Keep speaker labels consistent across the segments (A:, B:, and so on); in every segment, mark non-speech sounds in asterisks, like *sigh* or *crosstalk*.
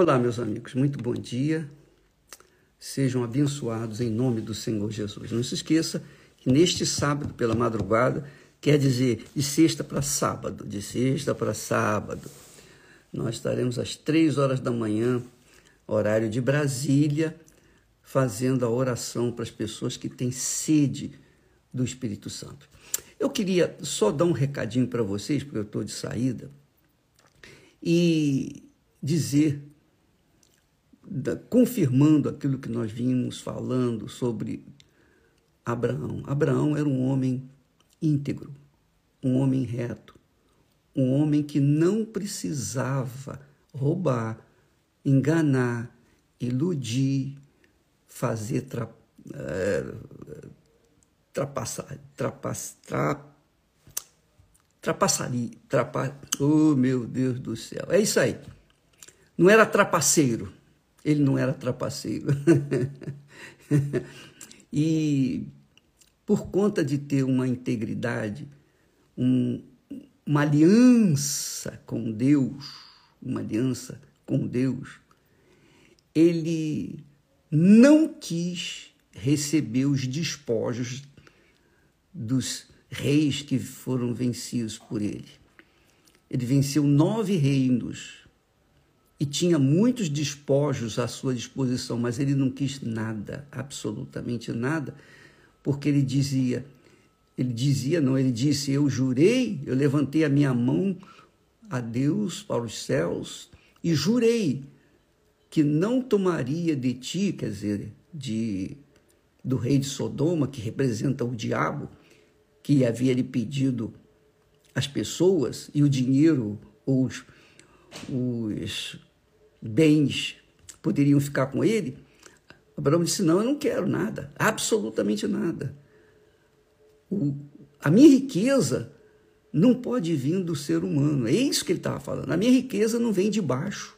A: Olá, meus amigos, muito bom dia. Sejam abençoados em nome do Senhor Jesus. Não se esqueça que neste sábado, pela madrugada, quer dizer de sexta para sábado, de sexta para sábado, nós estaremos às três horas da manhã, horário de Brasília, fazendo a oração para as pessoas que têm sede do Espírito Santo. Eu queria só dar um recadinho para vocês, porque eu estou de saída, e dizer, confirmando aquilo que nós vimos falando sobre Abraão. Abraão era um homem íntegro, um homem reto, um homem que não precisava roubar, enganar, iludir, fazer tra, é, trapaçar, trapaç, tra, trapassaria, trapa, oh meu Deus do céu, é isso aí. Não era trapaceiro, ele não era trapaceiro. *laughs* e por conta de ter uma integridade, um, uma aliança com Deus, uma aliança com Deus, ele não quis receber os despojos dos reis que foram vencidos por ele. Ele venceu nove reinos e tinha muitos despojos à sua disposição, mas ele não quis nada, absolutamente nada, porque ele dizia, ele dizia, não, ele disse: Eu jurei, eu levantei a minha mão a Deus para os céus e jurei que não tomaria de ti, quer dizer, de do rei de Sodoma, que representa o diabo, que havia lhe pedido as pessoas e o dinheiro, os, os bens poderiam ficar com ele. Abraão disse: Não, eu não quero nada, absolutamente nada. O, a minha riqueza não pode vir do ser humano. É isso que ele estava falando. A minha riqueza não vem de baixo.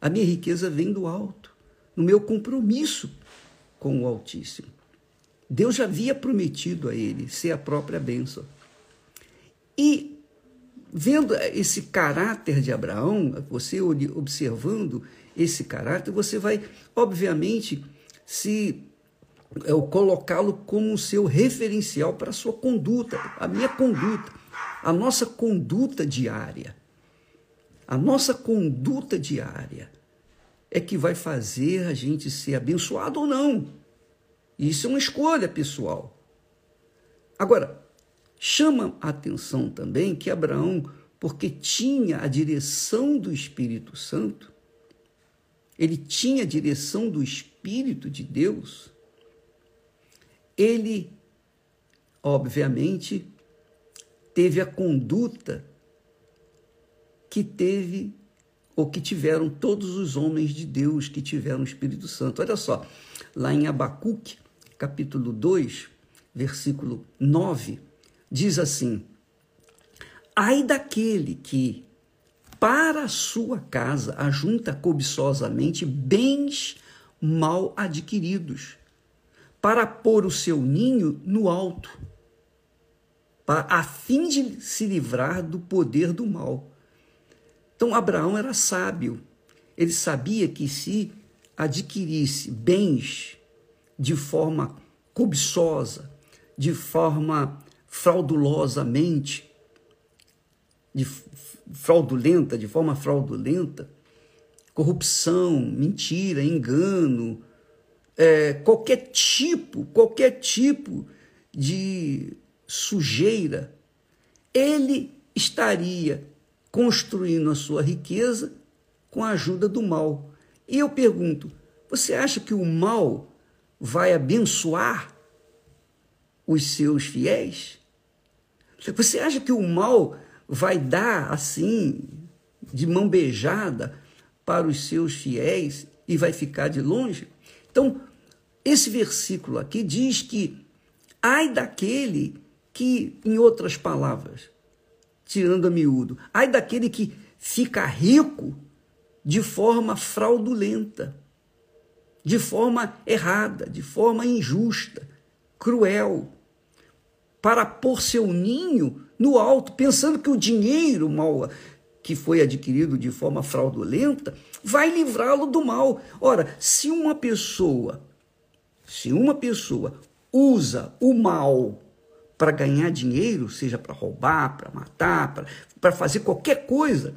A: A minha riqueza vem do alto, no meu compromisso com o Altíssimo. Deus já havia prometido a ele ser a própria bênção. E vendo esse caráter de Abraão, você observando esse caráter, você vai, obviamente, se é, colocá-lo como seu referencial para a sua conduta, a minha conduta, a nossa conduta diária. A nossa conduta diária é que vai fazer a gente ser abençoado ou não. Isso é uma escolha pessoal. Agora, chama a atenção também que Abraão, porque tinha a direção do Espírito Santo, ele tinha a direção do Espírito de Deus, ele, obviamente, teve a conduta que teve ou que tiveram todos os homens de Deus que tiveram o Espírito Santo. Olha só, lá em Abacuque, capítulo 2, versículo 9, diz assim: Ai daquele que para sua casa ajunta cobiçosamente bens mal adquiridos, para pôr o seu ninho no alto, a fim de se livrar do poder do mal. Então Abraão era sábio. Ele sabia que se adquirisse bens de forma cobiçosa, de forma fraudulosamente, de fraudulenta, de forma fraudulenta, corrupção, mentira, engano, é, qualquer tipo, qualquer tipo de sujeira, ele estaria construindo a sua riqueza com a ajuda do mal. E eu pergunto: você acha que o mal vai abençoar os seus fiéis? Você acha que o mal vai dar assim, de mão beijada, para os seus fiéis e vai ficar de longe? Então, esse versículo aqui diz que ai daquele que, em outras palavras, tirando a miúdo, ai daquele que fica rico de forma fraudulenta de forma errada, de forma injusta, cruel, para pôr seu ninho no alto, pensando que o dinheiro mal que foi adquirido de forma fraudulenta, vai livrá-lo do mal. Ora, se uma pessoa, se uma pessoa usa o mal para ganhar dinheiro, seja para roubar, para matar, para fazer qualquer coisa,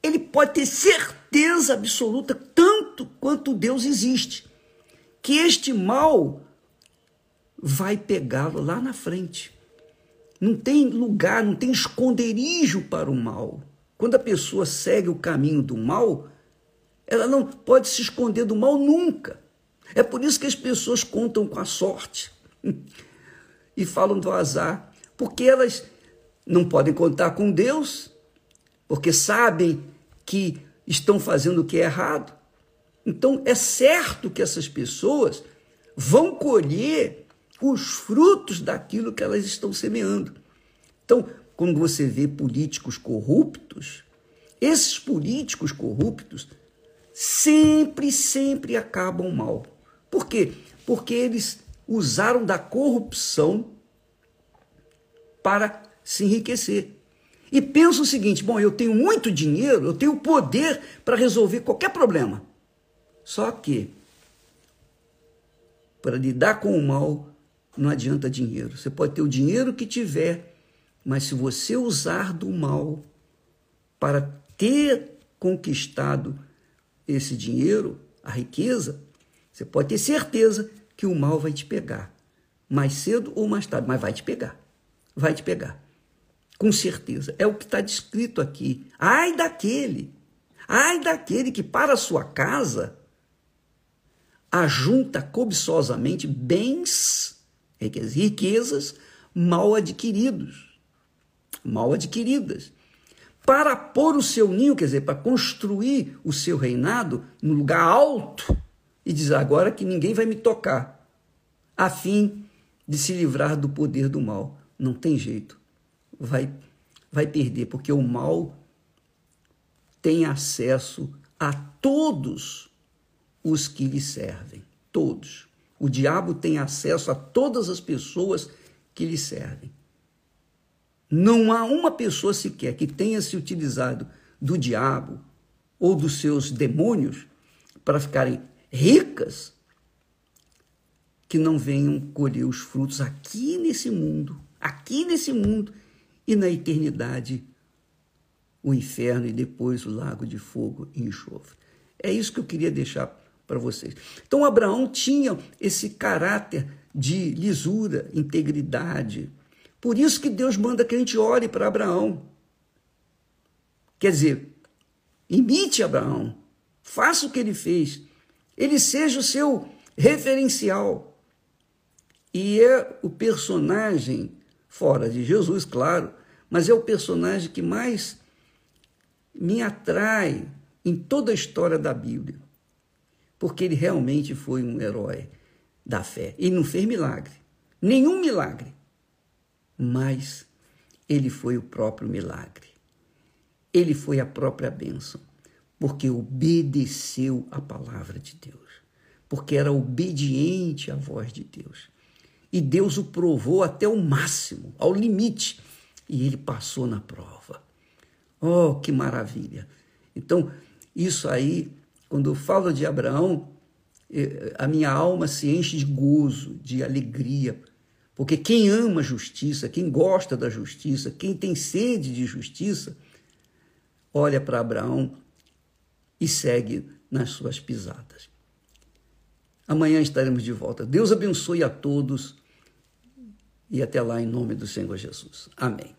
A: ele pode ter certeza absoluta, tanto quanto Deus existe, que este mal vai pegá-lo lá na frente. Não tem lugar, não tem esconderijo para o mal. Quando a pessoa segue o caminho do mal, ela não pode se esconder do mal nunca. É por isso que as pessoas contam com a sorte *laughs* e falam do azar, porque elas não podem contar com Deus, porque sabem que estão fazendo o que é errado. Então é certo que essas pessoas vão colher os frutos daquilo que elas estão semeando. Então, quando você vê políticos corruptos, esses políticos corruptos sempre, sempre acabam mal. Por quê? Porque eles usaram da corrupção para se enriquecer. E pensam o seguinte: bom, eu tenho muito dinheiro, eu tenho poder para resolver qualquer problema. Só que, para lidar com o mal, não adianta dinheiro. Você pode ter o dinheiro que tiver, mas se você usar do mal para ter conquistado esse dinheiro, a riqueza, você pode ter certeza que o mal vai te pegar. Mais cedo ou mais tarde, mas vai te pegar. Vai te pegar. Com certeza. É o que está descrito aqui. Ai daquele, ai daquele que para a sua casa ajunta cobiçosamente bens riquezas mal adquiridos, mal adquiridas, para pôr o seu ninho, quer dizer, para construir o seu reinado no lugar alto e dizer agora que ninguém vai me tocar, a fim de se livrar do poder do mal. Não tem jeito, vai vai perder, porque o mal tem acesso a todos os que lhe servem, todos. O diabo tem acesso a todas as pessoas que lhe servem. Não há uma pessoa sequer que tenha se utilizado do diabo ou dos seus demônios para ficarem ricas que não venham colher os frutos aqui nesse mundo, aqui nesse mundo e na eternidade o inferno e depois o lago de fogo e enxofre. É isso que eu queria deixar para vocês. Então, Abraão tinha esse caráter de lisura, integridade. Por isso que Deus manda que a gente ore para Abraão. Quer dizer, imite Abraão, faça o que ele fez, ele seja o seu referencial. E é o personagem, fora de Jesus, claro, mas é o personagem que mais me atrai em toda a história da Bíblia porque ele realmente foi um herói da fé. Ele não fez milagre, nenhum milagre, mas ele foi o próprio milagre. Ele foi a própria bênção, porque obedeceu a palavra de Deus, porque era obediente à voz de Deus. E Deus o provou até o máximo, ao limite, e ele passou na prova. Oh, que maravilha! Então, isso aí quando eu falo de Abraão, eh, a minha alma se enche de gozo, de alegria, porque quem ama a justiça, quem gosta da justiça, quem tem sede de justiça, olha para Abraão e segue nas suas pisadas. Amanhã estaremos de volta. Deus abençoe a todos e até lá em nome do Senhor Jesus. Amém.